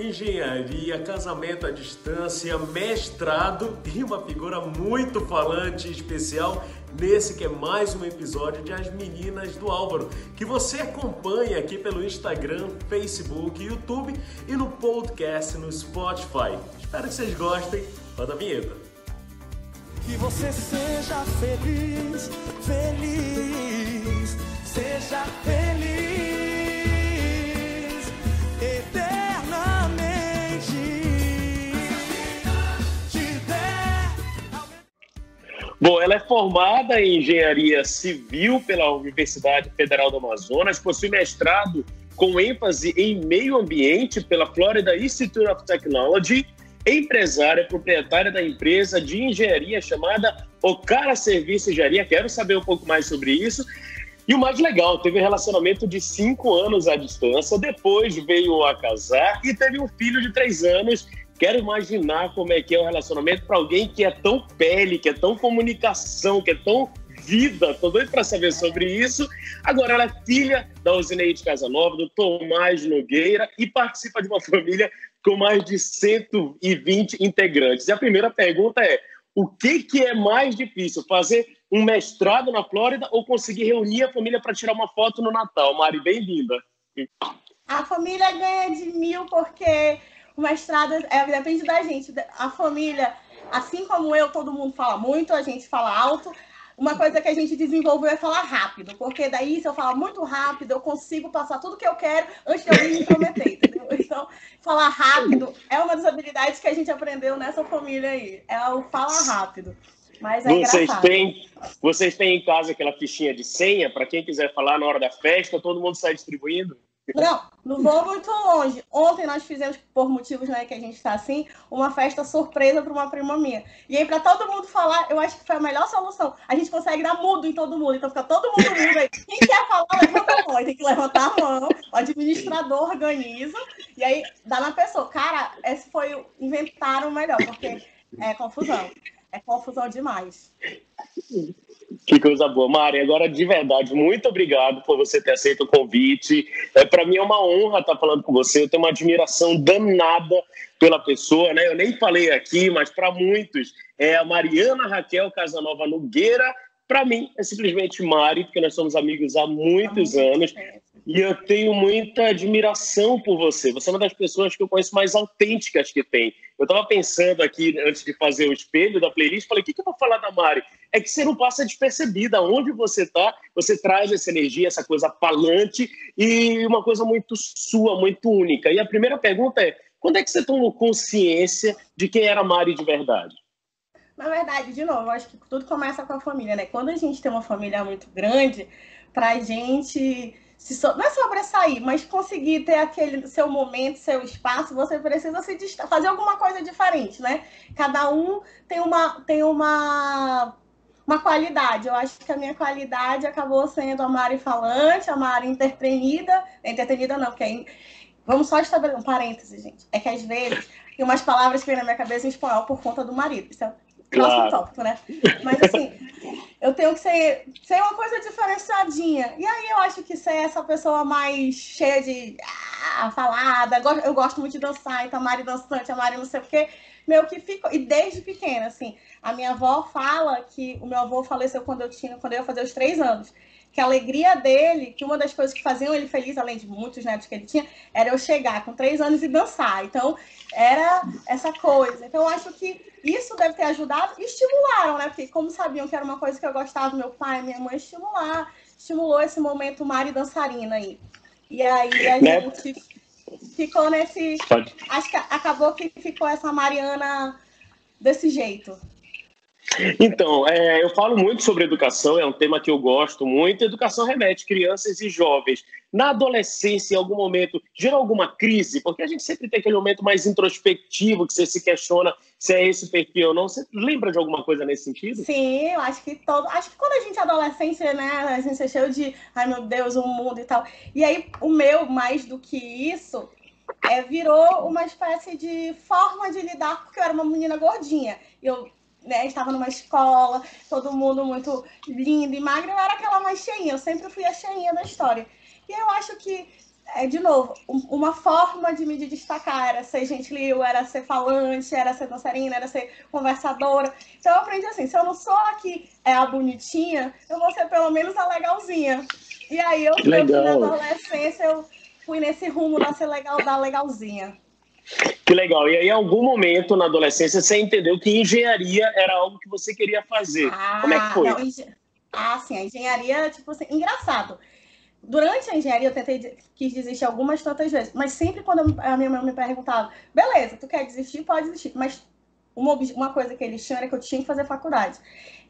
engenharia, casamento à distância, mestrado e uma figura muito falante e especial nesse que é mais um episódio de As Meninas do Álvaro, que você acompanha aqui pelo Instagram, Facebook, YouTube e no podcast no Spotify. Espero que vocês gostem. Roda a vinheta. Que você seja feliz, feliz, seja feliz. Bom, ela é formada em engenharia civil pela Universidade Federal do Amazonas, possui mestrado com ênfase em meio ambiente pela Florida Institute of Technology, empresária proprietária da empresa de engenharia chamada Ocara Serviço Engenharia. Quero saber um pouco mais sobre isso. E o mais legal, teve um relacionamento de cinco anos à distância, depois veio a casar e teve um filho de três anos Quero imaginar como é que é o relacionamento para alguém que é tão pele, que é tão comunicação, que é tão vida. Tô doido para saber sobre isso. Agora, ela é filha da Osineide Casanova, do Tomás Nogueira e participa de uma família com mais de 120 integrantes. E a primeira pergunta é: o que, que é mais difícil, fazer um mestrado na Flórida ou conseguir reunir a família para tirar uma foto no Natal? Mari, bem-vinda. A família ganha de mil porque o mestrado é, depende da gente. A família, assim como eu, todo mundo fala muito, a gente fala alto. Uma coisa que a gente desenvolveu é falar rápido, porque daí, se eu falar muito rápido, eu consigo passar tudo que eu quero antes de eu me intrometer, entendeu? Então, falar rápido é uma das habilidades que a gente aprendeu nessa família aí. É o falar rápido. Mas é vocês têm, vocês têm em casa aquela fichinha de senha para quem quiser falar na hora da festa, todo mundo sai distribuindo? Não, não vou muito longe. Ontem nós fizemos, por motivos né, que a gente está assim, uma festa surpresa para uma prima minha. E aí, para todo mundo falar, eu acho que foi a melhor solução. A gente consegue dar mudo em todo mundo. Então fica todo mundo mudo aí. Quem quer falar, levanta a mão. Tem que levantar a mão. O administrador organiza. E aí dá na pessoa. Cara, esse foi. Inventaram o melhor, porque é confusão. É confusão demais. Que coisa boa. Mari, agora de verdade, muito obrigado por você ter aceito o convite. É, Para mim é uma honra estar falando com você. Eu tenho uma admiração danada pela pessoa, né? Eu nem falei aqui, mas para muitos é a Mariana Raquel Casanova Nogueira. Para mim é simplesmente Mari, porque nós somos amigos há muitos anos. E eu tenho muita admiração por você. Você é uma das pessoas que eu conheço mais autênticas que tem. Eu estava pensando aqui, antes de fazer o espelho da playlist, falei, o que, que eu vou falar da Mari? É que você não passa despercebida. Onde você está, você traz essa energia, essa coisa falante e uma coisa muito sua, muito única. E a primeira pergunta é, quando é que você tomou consciência de quem era a Mari de verdade? Na verdade, de novo, acho que tudo começa com a família, né? Quando a gente tem uma família muito grande, pra gente se so... não é sobressair, mas conseguir ter aquele seu momento, seu espaço, você precisa se fazer alguma coisa diferente, né? Cada um tem uma tem uma uma qualidade. Eu acho que a minha qualidade acabou sendo a Mari falante, a Mari entretenida, entretenida não, porque é... vamos só estabelecer um parêntese, gente. É que às vezes tem umas palavras que vêm na minha cabeça em espanhol por conta do marido. Isso é claro. tópico, né? Mas assim, eu tenho que ser, ser uma coisa diferenciadinha. E aí eu acho que ser essa pessoa mais cheia de ah, falada, eu gosto muito de dançar, então a Mari dançante, a Mari não sei o quê, meu que ficou. E desde pequena, assim, a minha avó fala que o meu avô faleceu quando eu tinha, quando eu ia fazer os três anos que a alegria dele, que uma das coisas que faziam ele feliz, além de muitos netos que ele tinha, era eu chegar com três anos e dançar. Então, era essa coisa. Então, eu acho que isso deve ter ajudado e estimularam, né? Porque como sabiam que era uma coisa que eu gostava, meu pai, minha mãe estimular, estimulou esse momento Mari dançarina aí. E aí a né? gente ficou nesse. Pode. Acho que acabou que ficou essa Mariana desse jeito. Então, é, eu falo muito sobre educação, é um tema que eu gosto muito. Educação remete crianças e jovens. Na adolescência, em algum momento, gera alguma crise? Porque a gente sempre tem aquele momento mais introspectivo, que você se questiona se é esse perfil ou não. Você lembra de alguma coisa nesse sentido? Sim, eu acho que todo. Acho que quando a gente é adolescente, né, a gente é cheio de ai meu Deus, o mundo e tal. E aí, o meu, mais do que isso, é, virou uma espécie de forma de lidar, porque eu era uma menina gordinha. Eu né, estava numa escola, todo mundo muito lindo e magro, eu era aquela mais cheinha, eu sempre fui a cheinha da história. E eu acho que é, de novo, uma forma de me destacar era ser gentil, era ser falante, era ser dançarina, era ser conversadora. Então eu aprendi assim, se eu não sou aqui é a bonitinha, eu vou ser pelo menos a legalzinha. E aí eu, eu na adolescência, eu fui nesse rumo da ser legal, da legalzinha. Que legal. E aí, em algum momento na adolescência, você entendeu que engenharia era algo que você queria fazer. Ah, Como é que foi? Não. Ah, sim, a engenharia, tipo assim, engraçado durante a engenharia eu tentei quis desistir algumas tantas vezes, mas sempre quando a minha mãe me perguntava, beleza, tu quer desistir, pode desistir, mas uma, uma coisa que eles tinham era que eu tinha que fazer faculdade.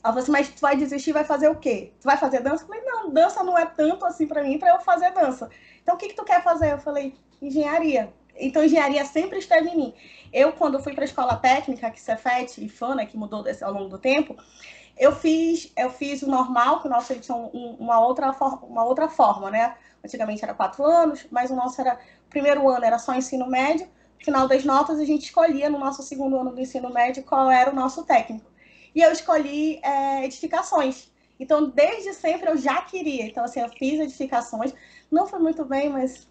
Ela falou assim, mas tu vai desistir, vai fazer o quê? Tu vai fazer dança? Eu falei, não, dança não é tanto assim para mim para eu fazer dança. Então o que que tu quer fazer? Eu falei, engenharia. Então engenharia sempre esteve em mim. Eu quando fui para a escola técnica, que Cefet e FANA, que mudou desse, ao longo do tempo, eu fiz, eu fiz o normal, que o nosso tinha um, uma, outra uma outra forma, né? Antigamente era quatro anos, mas o nosso era. O primeiro ano era só ensino médio, no final das notas a gente escolhia no nosso segundo ano do ensino médio qual era o nosso técnico. E eu escolhi é, edificações. Então, desde sempre eu já queria. Então, assim, eu fiz edificações. Não foi muito bem, mas.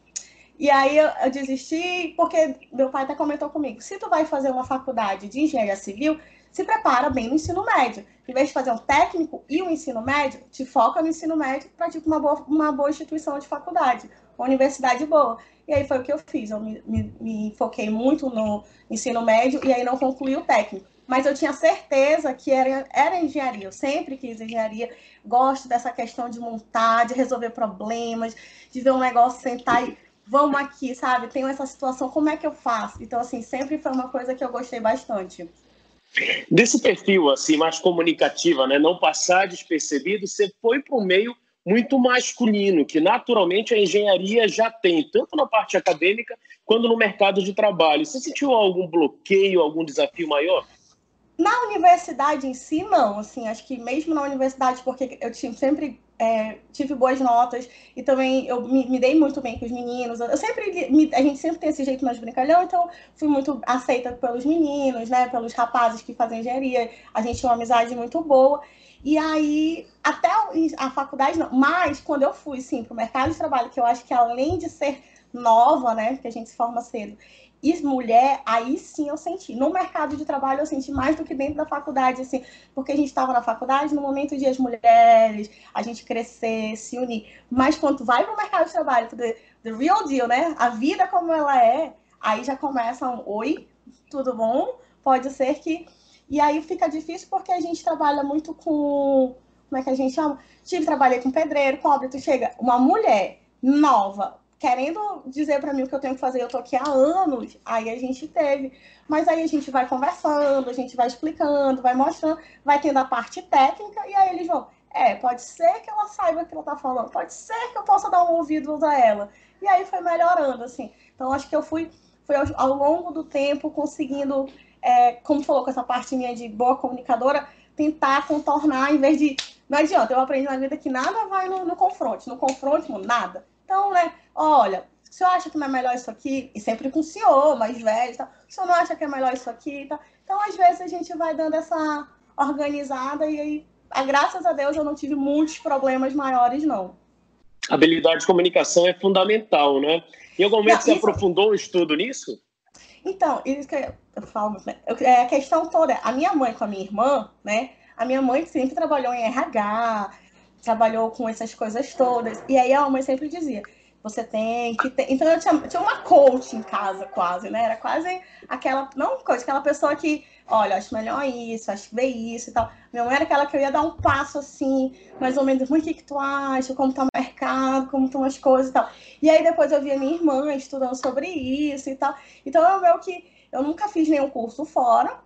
E aí eu, eu desisti, porque meu pai até comentou comigo: se tu vai fazer uma faculdade de engenharia civil, se prepara bem no ensino médio. Em vez de fazer um técnico e um ensino médio, te foca no ensino médio para tipo, uma boa, uma boa instituição de faculdade, uma universidade boa. E aí foi o que eu fiz. Eu me, me, me foquei muito no ensino médio e aí não concluí o técnico. Mas eu tinha certeza que era, era engenharia. Eu sempre quis engenharia. Gosto dessa questão de montar, de resolver problemas, de ver um negócio sentar e vamos aqui, sabe? Tenho essa situação, como é que eu faço? Então, assim, sempre foi uma coisa que eu gostei bastante. Desse perfil assim mais comunicativa, né, não passar despercebido, você foi para um meio muito masculino, que naturalmente a engenharia já tem, tanto na parte acadêmica quanto no mercado de trabalho. Você sentiu algum bloqueio, algum desafio maior? Na universidade em si, não. Assim, acho que mesmo na universidade, porque eu tinha sempre é, tive boas notas e também eu me, me, dei muito bem com os meninos. Eu sempre, me, a gente sempre tem esse jeito mais brincalhão, então fui muito aceita pelos meninos, né, pelos rapazes que fazem engenharia. A gente tinha uma amizade muito boa. E aí, até a faculdade não, mas quando eu fui, sim, para o mercado de trabalho, que eu acho que além de ser nova, né, que a gente se forma cedo, e mulher, aí sim eu senti. No mercado de trabalho eu senti mais do que dentro da faculdade, assim, porque a gente estava na faculdade no momento de as mulheres, a gente crescer, se unir. Mas quando vai para o mercado de trabalho, the, the real deal, né? A vida como ela é, aí já começa um oi, tudo bom? Pode ser que. E aí fica difícil porque a gente trabalha muito com. Como é que a gente chama? Tive, trabalhei com pedreiro, cobre, tu chega, uma mulher nova, querendo dizer para mim o que eu tenho que fazer, eu tô aqui há anos, aí a gente teve. Mas aí a gente vai conversando, a gente vai explicando, vai mostrando, vai tendo a parte técnica, e aí eles vão, é, pode ser que ela saiba o que ela tá falando, pode ser que eu possa dar um ouvido a ela. E aí foi melhorando, assim. Então acho que eu fui, fui ao, ao longo do tempo conseguindo, é, como falou com essa parte minha de boa comunicadora, tentar contornar, em vez de. Não adianta, eu aprendi na vida que nada vai no, no confronto. No confronto, nada. Então, né, olha, o senhor acha que não é melhor isso aqui? E sempre com o senhor, mais velho, tá? o senhor não acha que é melhor isso aqui? Tá? Então, às vezes, a gente vai dando essa organizada e aí, graças a Deus, eu não tive muitos problemas maiores, não. A habilidade de comunicação é fundamental, né? Em algum momento não, você isso... aprofundou o estudo nisso? Então, isso que eu falo, né? é a questão toda. A minha mãe com a minha irmã, né? A minha mãe sempre trabalhou em RH, trabalhou com essas coisas todas. E aí a mãe sempre dizia: você tem que ter. Então eu tinha, tinha uma coach em casa, quase, né? Era quase aquela. Não coach, aquela pessoa que, olha, acho melhor isso, acho que vê isso e tal. Minha mãe era aquela que eu ia dar um passo assim, mais ou menos, o que, que tu acha, como tá o mercado, como estão as coisas e tal. E aí depois eu via minha irmã estudando sobre isso e tal. Então eu vejo que eu nunca fiz nenhum curso fora.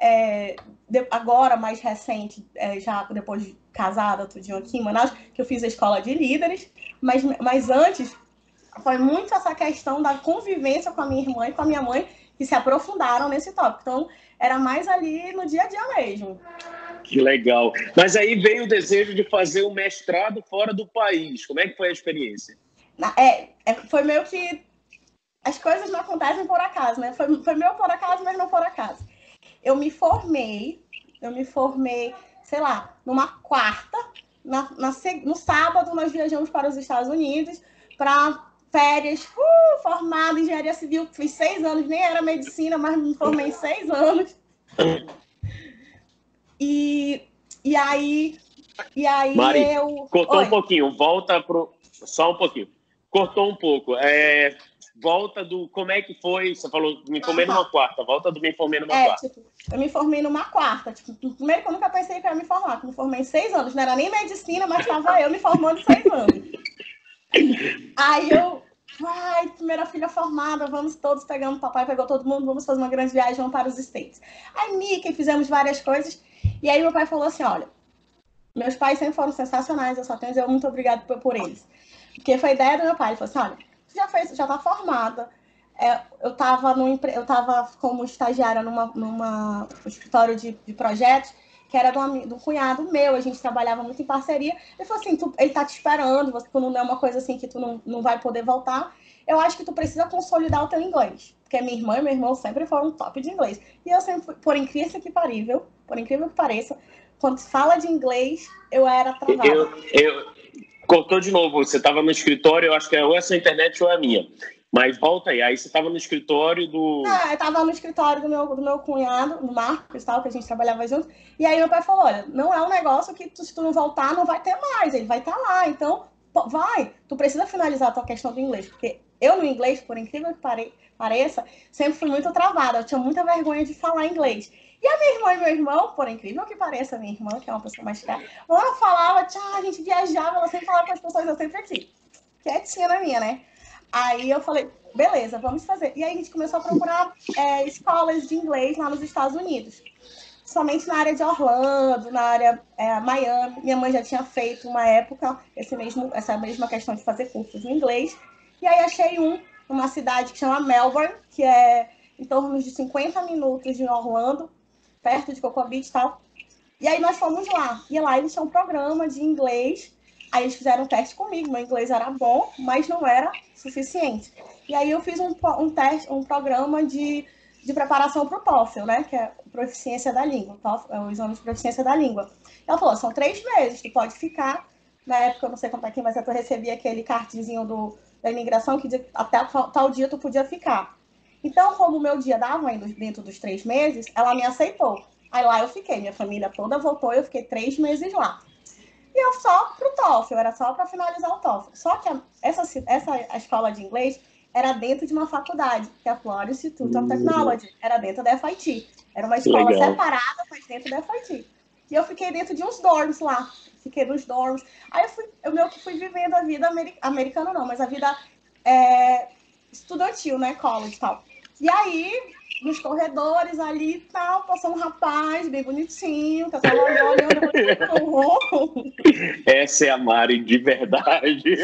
É, de, agora, mais recente, é, já depois de casada, tudinho aqui em Manaus, que eu fiz a escola de líderes, mas, mas antes foi muito essa questão da convivência com a minha irmã e com a minha mãe que se aprofundaram nesse tópico. Então, era mais ali no dia a dia mesmo. Que legal. Mas aí veio o desejo de fazer o mestrado fora do país. Como é que foi a experiência? É, é foi meio que as coisas não acontecem por acaso, né? Foi, foi meu por acaso, mas não por acaso. Eu me formei, eu me formei, sei lá, numa quarta, na, na, no sábado nós viajamos para os Estados Unidos para férias, uh, formada em engenharia civil, fiz seis anos, nem era medicina, mas me formei em seis anos. E, e aí, e aí Mari, eu. Cortou Oi. um pouquinho, volta pro. Só um pouquinho. Cortou um pouco. É, volta do. Como é que foi? Você falou, me formei numa quarta. Volta do me formei numa É, quarta. tipo, eu me formei numa quarta. Tipo, primeiro que eu nunca pensei que eu ia me formar, que eu me formei em seis anos. Não era nem medicina, mas estava eu me formando em seis anos. Aí eu, vai, primeira filha formada, vamos todos pegando, papai pegou todo mundo, vamos fazer uma grande viagem, vamos para os States. Aí, Mickey, fizemos várias coisas. E aí meu pai falou assim, olha, meus pais sempre foram sensacionais, eu só tenho a dizer muito obrigado por, por eles. Porque foi a ideia do meu pai, ele falou assim, olha, já fez, já tá formada, é, eu estava eu tava como estagiária numa, numa escritório de, de projetos que era um, de um cunhado meu, a gente trabalhava muito em parceria. Ele falou assim, tu- ele tá te esperando, você tu não é uma coisa assim que tu não, não vai poder voltar. Eu acho que tu precisa consolidar o teu inglês, porque minha irmã e meu irmão sempre foram top de inglês. E eu sempre, por incrível que parível, por incrível que pareça, quando se fala de inglês, eu era travada. Eu, eu, cortou de novo. Você estava no escritório, eu acho que é ou essa internet ou é a minha. Mas volta aí. Aí você estava no escritório do. Ah, eu tava no escritório do meu, do meu cunhado, do Marcos, tal, que a gente trabalhava junto. E aí meu pai falou: olha, não é um negócio que tu- se tu não voltar, não vai ter mais, ele vai estar lá. Então, vai, tu precisa finalizar a tua questão do inglês. Porque eu no inglês, por incrível que pare- pareça, sempre fui muito travada. Eu tinha muita vergonha de falar inglês. E a minha irmã e meu irmão, por incrível que pareça, minha irmã, que é uma pessoa mais cara, ela falava, tchau, a gente viajava, ela sempre falava com as pessoas, eu sempre aqui, quietinha na minha, né? Aí eu falei, beleza, vamos fazer. E aí a gente começou a procurar é, escolas de inglês lá nos Estados Unidos. Somente na área de Orlando, na área é, Miami. Minha mãe já tinha feito uma época esse mesmo, essa mesma questão de fazer cursos em inglês. E aí achei um numa cidade que chama Melbourne, que é em torno de 50 minutos de Orlando, perto de Cocoa Beach e tal. E aí nós fomos lá. E lá eles tinham um programa de inglês. Aí eles fizeram um teste comigo. Meu inglês era bom, mas não era suficiente. E aí eu fiz um, um teste, um programa de, de preparação para o TOEFL, né? Que é proficiência da língua. TOEFL é o exame de proficiência da língua. Ela falou, são três meses, tu pode ficar. Na época, eu não sei como é que, mas eu recebi aquele cartezinho do, da imigração que até tal dia tu podia ficar. Então, como o meu dia dava dentro dos três meses, ela me aceitou. Aí lá eu fiquei, minha família toda voltou, eu fiquei três meses lá. E eu só pro TOEFL, era só para finalizar o TOEFL. Só que a- essa, essa a escola de inglês era dentro de uma faculdade, que é a Florida Institute of. Technology, era dentro da FIT. Era uma escola Legal. separada, mas dentro da FIT. E eu fiquei dentro de uns dorms lá. Fiquei nos dorms. Aí eu, fui, eu meio que fui vivendo a vida ameri- americana, não, mas a vida é, estudantil, né? College e tal. E aí, nos corredores ali e tal, passou um rapaz bem bonitinho, que eu tava olhando. Essa é a Mari de verdade.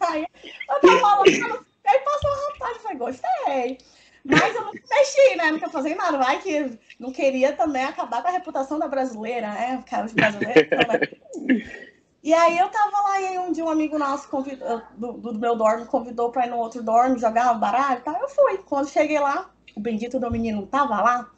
Aí eu tava olhando, aí passou um rapaz, eu falei, gostei. Mas eu não mexi, né? Não queria fazer nada. Vai que não queria também acabar com a reputação da brasileira, né? Os brasileiros também. E aí eu tava lá e um dia um amigo nosso convidou, do, do meu dorm convidou pra ir no outro dorm jogar baralho e tal. Eu fui. Quando cheguei lá, o bendito do menino tava lá.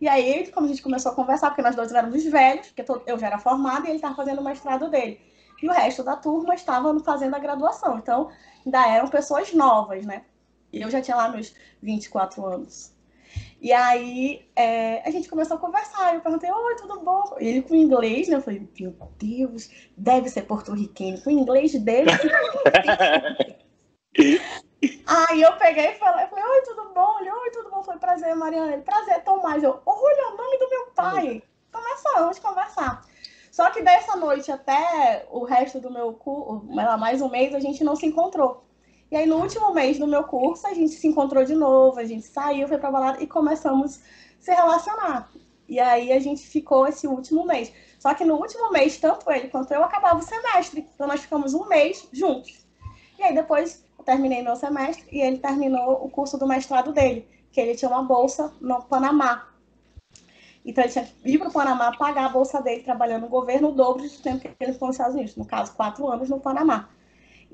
E aí, como a gente começou a conversar, porque nós dois éramos velhos, porque eu já era formada e ele estava fazendo o mestrado dele. E o resto da turma estava fazendo a graduação. Então, ainda eram pessoas novas, né? E eu já tinha lá meus 24 anos. E aí, é, a gente começou a conversar. Eu perguntei, oi, tudo bom? E ele com inglês, né? Eu falei, meu Deus, deve ser porto-riquenho. Com inglês dele. Aí eu peguei e falei, falei, oi, tudo bom? Ele, oi, tudo bom? Foi prazer, Mariana. Ele, prazer, Tomás. Eu, olha, o nome do meu pai. Começamos a conversar. Só que dessa noite até o resto do meu curso, mais um mês, a gente não se encontrou. E aí, no último mês do meu curso, a gente se encontrou de novo, a gente saiu, foi pra balada e começamos a se relacionar. E aí, a gente ficou esse último mês. Só que no último mês, tanto ele quanto eu acabava o semestre. Então, nós ficamos um mês juntos. E aí, depois, eu terminei meu semestre e ele terminou o curso do mestrado dele, que ele tinha uma bolsa no Panamá. Então, ele tinha que ir para o Panamá pagar a bolsa dele, trabalhando no governo, o dobro do tempo que ele ficou nos Estados Unidos. No caso, quatro anos no Panamá.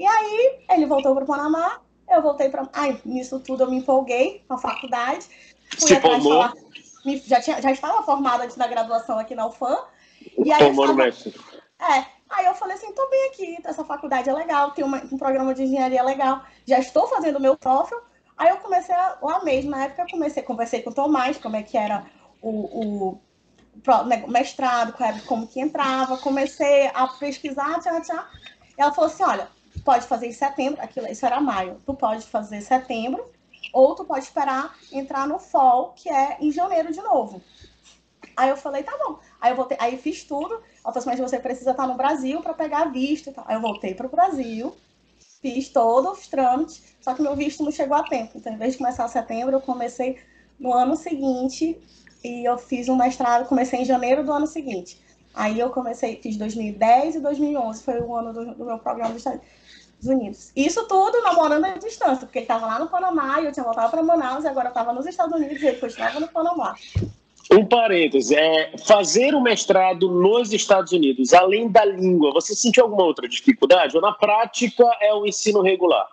E aí, ele voltou para o Panamá, eu voltei para. Ai, nisso tudo eu me empolguei com a faculdade. Fui Se atrás formou? falar- Já, tinha, já estava formada antes da graduação aqui na UFAM. E aí, eu Formou no mestre. é, Aí eu falei assim, tô bem aqui, essa faculdade é legal, tem uma, um programa de engenharia legal, já estou fazendo o meu TOEFL. Aí eu comecei a, lá mesmo, na época eu comecei, conversei com o Tomás, como é que era o, o né, mestrado, como que entrava, comecei a pesquisar, tchau, tchau. Ela falou assim, olha, pode fazer em setembro, aquilo, isso era maio, tu pode fazer setembro, ou tu pode esperar entrar no fall, que é em janeiro de novo. Aí eu falei, tá bom. Aí eu voltei, aí fiz tudo. Ela falou assim, mas você precisa estar no Brasil para pegar visto. Aí eu voltei para o Brasil, fiz todos os trâmites, só que meu visto não chegou a tempo. Então, em vez de começar em setembro, eu comecei no ano seguinte e eu fiz um mestrado, comecei em janeiro do ano seguinte. Aí eu comecei, fiz 2010 e 2011, foi o ano do, do meu programa dos Estados Unidos. Isso tudo namorando à distância, porque ele estava lá no Panamá e eu tinha voltado para Manaus e agora eu estava nos Estados Unidos e ele continuava no Panamá. Um parêntese, é, fazer o mestrado nos Estados Unidos, além da língua, você sentiu alguma outra dificuldade? Ou na prática é o ensino regular?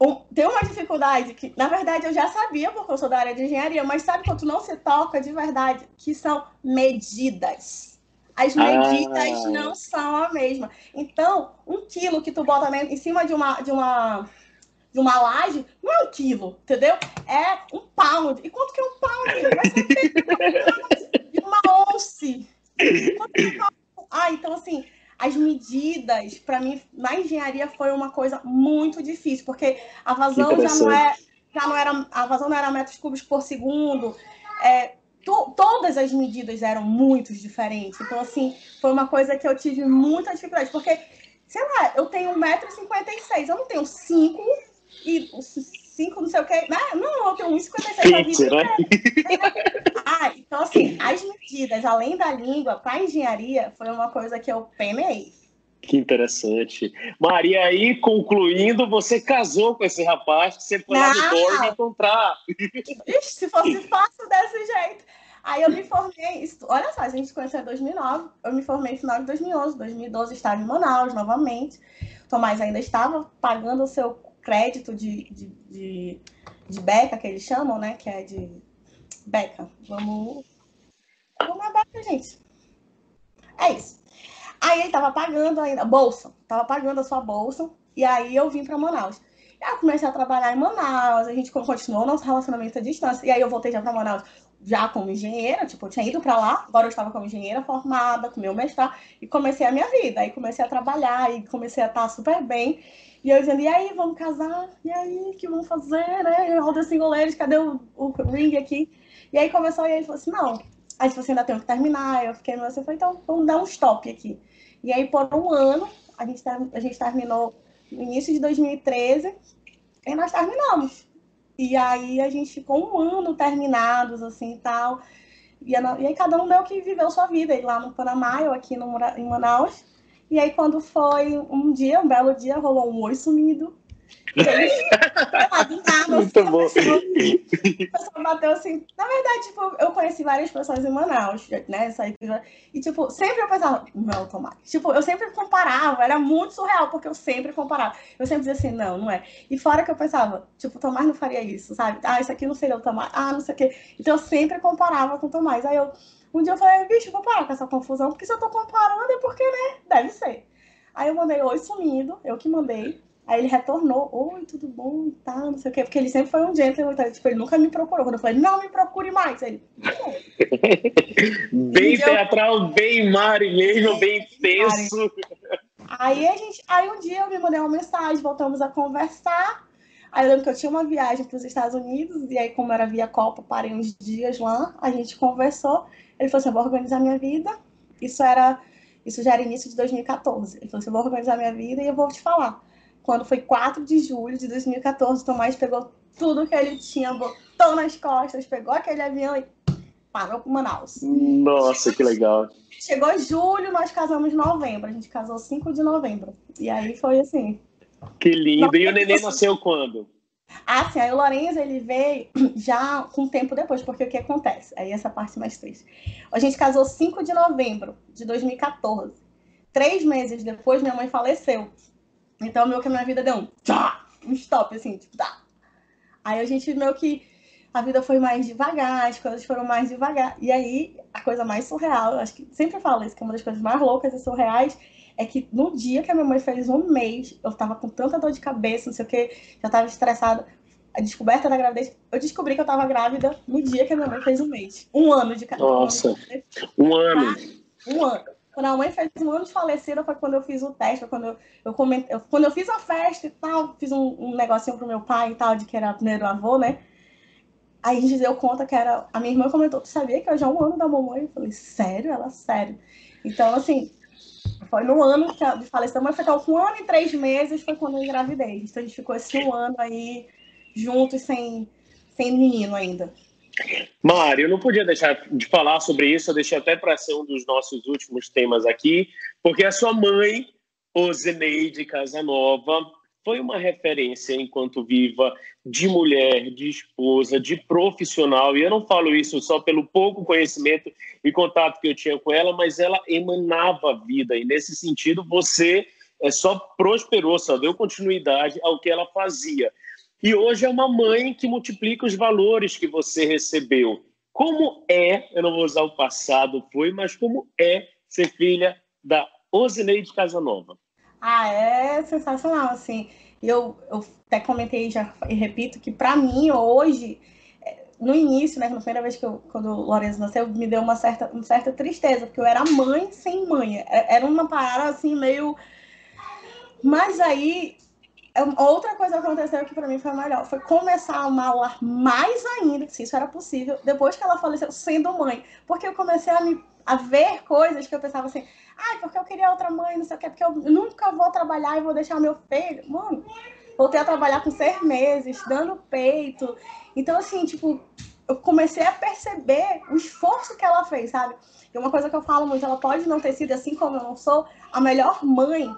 Um, tem uma dificuldade que, na verdade, eu já sabia, porque eu sou da área de engenharia, mas sabe quando não se toca de verdade? Que são medidas. As medidas ah. não são a mesma. Então, um quilo que tu bota em cima de uma, de uma de uma laje, não é um quilo, entendeu? É um pound. E quanto que é um pound? Vai ser de uma once. Ah, então assim, as medidas, para mim, na engenharia foi uma coisa muito difícil, porque a vazão já não é, já não era, a vazão não era metros cúbicos por segundo. É, to, todas as medidas eram muito diferentes. Então, assim, foi uma coisa que eu tive muita dificuldade, porque, sei lá, eu tenho 1,56m, eu não tenho 5 e 5 não sei o que, né? Não, eu tenho 1,56 na vida. Né? ah, então assim, as medidas, além da língua, para engenharia, foi uma coisa que eu penei. Que interessante. Maria, aí concluindo, você casou com esse rapaz que você foi não. lá no Borne encontrar. Ixi, se fosse fácil desse jeito. Aí eu me formei, olha só, a gente se conheceu em 2009, eu me formei no final de 2011, 2012 estava em Manaus novamente. Tomás ainda estava pagando o seu crédito de, de, de, de beca, que eles chamam, né? Que é de beca. Vamos. Vamos na beca, gente. É isso. Aí ele tava pagando ainda, bolsa, tava pagando a sua bolsa, e aí eu vim para Manaus. Eu comecei a trabalhar em Manaus, a gente continuou nosso relacionamento à distância, e aí eu voltei já para Manaus já como engenheira, tipo, eu tinha ido para lá, agora eu estava como engenheira formada, com meu mestrado, e comecei a minha vida. Aí comecei a trabalhar e comecei a estar super bem. E eu dizendo, e aí, vamos casar? E aí, o que vamos fazer, né? Roda singoleiros, cadê o, o ring aqui? E aí começou, e ele falou assim, não, aí você ainda tem que terminar. Eu fiquei, você falou, então vamos dar um stop aqui. E aí, por um ano, a gente, a gente terminou no início de 2013, e nós terminamos. E aí a gente ficou um ano terminados, assim, e tal. E, aí cada um deu que viveu sua vida, ele lá no Panamá, eu aqui no, em Manaus. E aí, quando foi um dia, um belo dia, rolou um oi sumido. Muito bom. Pessoa, a pessoa bateu assim. Na verdade, tipo, eu conheci várias pessoas em Manaus, né? E, tipo, sempre eu pensava, não, Tomás. Tipo, eu sempre comparava, era muito surreal, porque eu sempre comparava. Eu sempre dizia assim, não, não é. E fora que eu pensava, tipo, o Tomás não faria isso, sabe? Ah, isso aqui não seria o Tomás. Ah, não sei o quê. Então eu sempre comparava com o Tomás. Aí eu um dia eu falei, bicho, vou parar com essa confusão, porque se eu tô comparando é porque, né, deve ser. Aí eu mandei oi sumindo, eu que mandei. Aí ele retornou, oi, tudo bom e tá, não sei o quê, porque ele sempre foi um gentleman, então, tipo, ele nunca me procurou. Quando eu falei, não me procure mais, ele, Bem teatral, bem Mari mesmo, bem tenso. Aí a gente, aí um dia eu me mandei uma mensagem, voltamos a conversar. Aí eu lembro que eu tinha uma viagem para os Estados Unidos, e aí, como era via Copa, parei uns dias lá, a gente conversou. Ele falou assim: eu vou organizar minha vida. Isso era, isso já era início de 2014. Ele falou assim: eu vou organizar minha vida e eu vou te falar. Quando foi 4 de julho de 2014, o Tomás pegou tudo que ele tinha, botou nas costas, pegou aquele avião e parou para Manaus. Nossa, que legal. Chegou julho, nós casamos em novembro. A gente casou 5 de novembro. E aí foi assim. Que lindo. E o neném nasceu quando? Ah, sim, aí o Lourenço ele veio já com tempo depois, porque o que acontece? Aí essa parte mais triste. A gente casou 5 de novembro de 2014. Três meses depois, minha mãe faleceu. Então, meio que a minha vida deu um tchá, um stop, assim, tipo, tá. Aí a gente meio que. A vida foi mais devagar, as coisas foram mais devagar. E aí, a coisa mais surreal, acho que sempre falo isso, que é uma das coisas mais loucas e surreais, é que no dia que a minha mãe fez um mês, eu tava com tanta dor de cabeça, não sei o que, já tava estressada. A descoberta da gravidez, eu descobri que eu tava grávida no dia que a minha mãe fez um mês. Um ano de Nossa, um ano. Um ano. Quando a mãe fez um ano de falecida foi quando eu fiz o teste, quando eu, eu, comentei, eu quando eu fiz a festa e tal, fiz um, um negocinho pro meu pai e tal, de que era primeiro avô, né? Aí a gente deu conta que era. A minha irmã comentou: Tu sabia que eu já um ano da mamãe? Eu falei: Sério? Ela, sério. Então, assim, foi no ano que de faleceu, mas foi com um ano e três meses foi quando eu engravidei. Então a gente ficou esse um ano aí juntos sem, sem menino ainda. Mário, eu não podia deixar de falar sobre isso, eu deixei até para ser um dos nossos últimos temas aqui, porque a sua mãe, Ozeneide Casanova, foi uma referência enquanto viva de mulher, de esposa, de profissional. E eu não falo isso só pelo pouco conhecimento e contato que eu tinha com ela, mas ela emanava vida. E nesse sentido, você é, só prosperou, só deu continuidade ao que ela fazia. E hoje é uma mãe que multiplica os valores que você recebeu. Como é, eu não vou usar o passado, foi, mas como é ser filha da Osineide Casanova? Ah, é sensacional, assim. Eu, eu até comentei já e repito que para mim hoje, é, no início, né, na primeira vez que eu, quando o Lourenço nasceu, me deu uma certa, uma certa tristeza, porque eu era mãe sem mãe. É, era uma parada assim meio mas aí outra coisa aconteceu que para mim foi melhor, foi começar a amar mais ainda, se isso era possível, depois que ela faleceu, sendo mãe. Porque eu comecei a, me, a ver coisas que eu pensava assim, ai, ah, porque eu queria outra mãe, não sei o quê, porque eu nunca vou trabalhar e vou deixar meu filho. Mano, voltei a trabalhar com seis meses, dando peito. Então, assim, tipo, eu comecei a perceber o esforço que ela fez, sabe? E uma coisa que eu falo muito, ela pode não ter sido, assim como eu não sou, a melhor mãe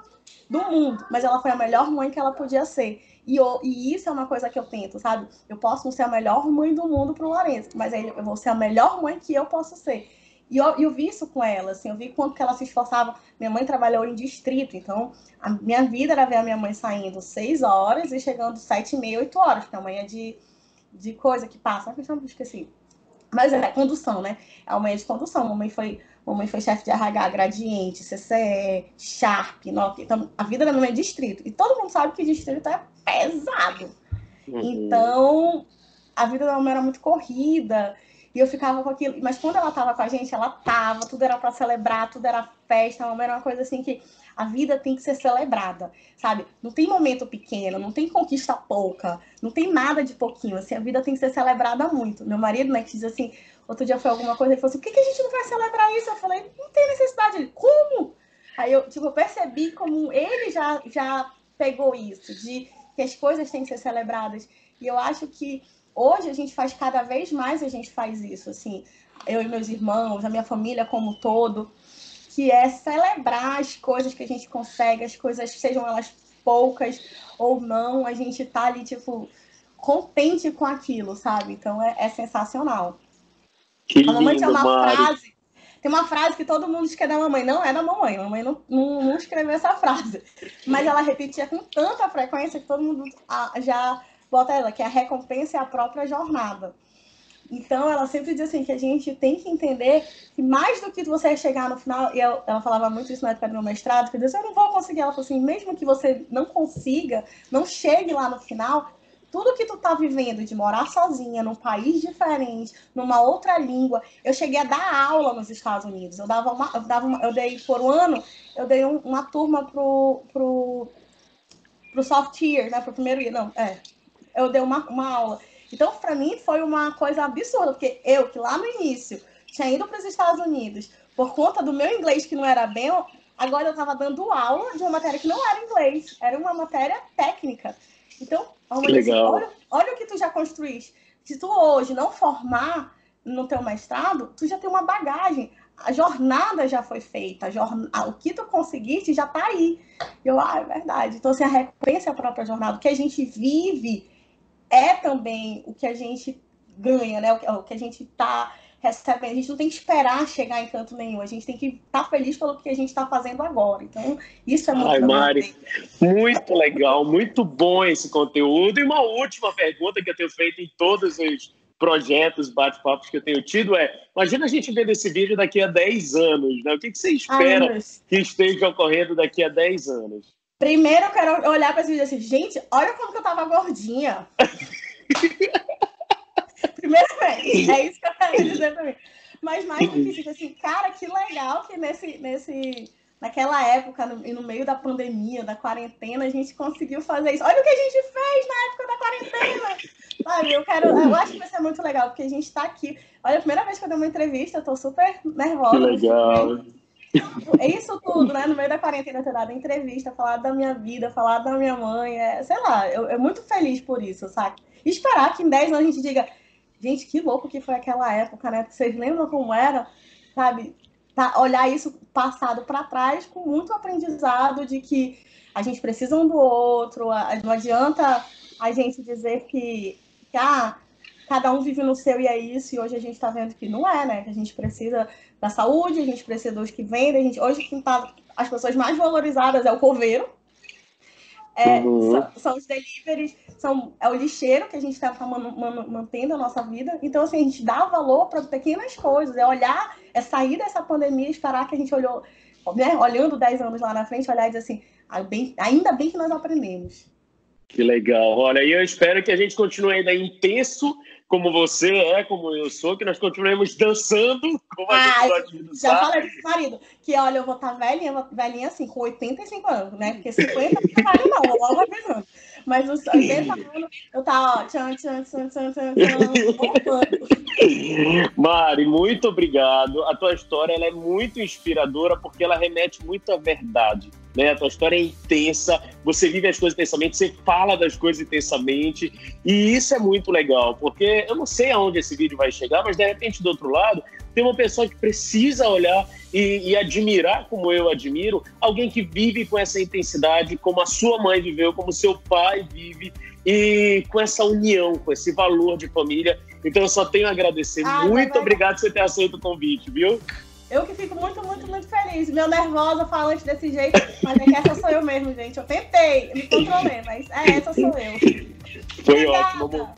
do mundo, mas ela foi a melhor mãe que ela podia ser. E, eu, e isso é uma coisa que eu tento, sabe? Eu posso não ser a melhor mãe do mundo pro Lourenço, mas eu vou ser a melhor mãe que eu posso ser. E eu, eu vi isso com ela, assim, eu vi quanto que ela se esforçava. Minha mãe trabalhou em distrito, então a minha vida era ver a minha mãe saindo seis horas e chegando sete e meia, oito horas, porque a mãe é de, de coisa que passa, eu esqueci. Mas é condução, né? É uma de condução. Mamãe foi Mamãe foi chefe de RH, Gradiente, CCE, Sharp, Nokia. Então, a vida da mamãe é distrito. E todo mundo sabe que distrito é pesado. Uhum. Então, a vida da mamãe era muito corrida. E eu ficava com aquilo. Mas quando ela tava com a gente, ela tava, tudo era para celebrar, tudo era festa. A mamãe era uma coisa assim que a vida tem que ser celebrada, sabe? Não tem momento pequeno, não tem conquista pouca, não tem nada de pouquinho. Assim, a vida tem que ser celebrada muito. Meu marido, né, que diz assim: Outro dia foi alguma coisa, ele falou assim, por que, que a gente não vai celebrar isso? Eu falei, não tem necessidade. Ele, como? Aí eu, tipo, percebi como ele já, já pegou isso, de que as coisas têm que ser celebradas. E eu acho que hoje a gente faz cada vez mais, a gente faz isso, assim, eu e meus irmãos, a minha família como um todo, que é celebrar as coisas que a gente consegue, as coisas, sejam elas poucas ou não, a gente tá ali, tipo, contente com aquilo, sabe? Então é, é sensacional. Que a mamãe tinha uma Mari. frase. Tem uma frase que todo mundo diz que é da mamãe. Não é da mamãe. A mamãe não, não, não escreveu essa frase. Mas ela repetia com tanta frequência que todo mundo já bota ela, que a recompensa é a própria jornada. Então, ela sempre diz assim, que a gente tem que entender que mais do que você chegar no final, e ela, ela falava muito isso na época do meu mestrado, que eu disse, eu não vou conseguir. Ela falou assim, mesmo que você não consiga, não chegue lá no final, tudo que tu tá vivendo de morar sozinha num país diferente, numa outra língua. Eu cheguei a dar aula nos Estados Unidos. Eu dava uma, eu dava uma, eu dei por um ano, eu dei um, uma turma pro pro pro soft year, né, pro primeiro year, não, é. Eu dei uma, uma aula. Então, para mim foi uma coisa absurda, porque eu que lá no início tinha ido para os Estados Unidos por conta do meu inglês que não era bem, agora eu estava dando aula de uma matéria que não era inglês, era uma matéria técnica. Então, Legal. Olha, olha o que tu já construíste. Se tu hoje não formar no teu mestrado, tu já tem uma bagagem. A jornada já foi feita, jornada, o que tu conseguiste já tá aí. Eu, ah, é verdade. Então, assim, a recompensa é a própria jornada. O que a gente vive é também o que a gente ganha, né? O que a gente tá recebendo. A gente não tem que esperar chegar em canto nenhum. A gente tem que estar tá feliz pelo que a gente está fazendo agora. Então, isso é muito Ai, Mari, muito legal, muito bom esse conteúdo. E uma última pergunta que eu tenho feito em todos os projetos, bate-papos que eu tenho tido é, imagina a gente vendo esse vídeo daqui a 10 anos, né? O que, que você espera que esteja ocorrendo daqui a 10 anos? Primeiro eu quero olhar para esse vídeo assim, gente, olha como que eu tava gordinha. Primeiro, é isso que eu quero dizer também. Mas mais do que isso, assim, cara, que legal que nesse, nesse, naquela época, no, no meio da pandemia, da quarentena, a gente conseguiu fazer isso. Olha o que a gente fez na época da quarentena! Sabe, eu quero, eu acho que vai ser muito legal, porque a gente está aqui. Olha, a primeira vez que eu dei uma entrevista, eu tô super nervosa. Que legal. É isso tudo, né? No meio da quarentena, ter dado entrevista, falar da minha vida, falar da minha mãe, é, sei lá, eu, eu muito feliz por isso, sabe? E esperar que em 10 anos a gente diga, gente, que louco que foi aquela época, né? Vocês lembram como era, sabe? Tá, olhar isso passado para trás com muito aprendizado de que a gente precisa um do outro, não adianta a gente dizer que que ah, cada um vive no seu e é isso, e hoje a gente está vendo que não é, né? Que a gente precisa da saúde, a gente precisa dos que vendem, a gente, hoje quem tá, as pessoas mais valorizadas é o coveiro, é, uhum. são, são, os deliveries, são, é o lixeiro que a gente está man, man, mantendo a nossa vida. Então, assim, a gente dá valor para pequenas coisas, é olhar, é sair dessa pandemia, esperar que a gente olhou, né, olhando 10 anos lá na frente, olhar e dizer assim, ah, ainda bem que nós aprendemos. Que legal. Olha, e eu espero que a gente continue ainda intenso, como você é, como eu sou, que nós continuemos dançando, como a ah, gente gosta de dançar. Já falei pro marido que, olha, eu vou estar tá velhinha, velhinha assim, com 85 anos, né? Porque 50 não vai não, logo avisando. Mas os 80 anos, eu tava, ó, tchan, tchan, tchan, tchan, tchan, Mari, muito obrigado. A tua história ela é muito inspiradora porque ela remete muito à verdade né? A tua história é intensa, você vive as coisas intensamente, você fala das coisas intensamente, e isso é muito legal, porque eu não sei aonde esse vídeo vai chegar, mas de repente do outro lado tem uma pessoa que precisa olhar e, e admirar como eu admiro, alguém que vive com essa intensidade, como a sua mãe viveu, como seu pai vive, e com essa união, com esse valor de família. Então eu só tenho a agradecer. Ah, muito obrigado por você ter aceito o convite, viu? Eu que fico muito, muito, muito feliz. Meu nervosa falante desse jeito, mas é que essa sou eu mesmo, gente. Eu tentei, me controlei, mas é, essa sou eu. Foi Obrigada. ótimo.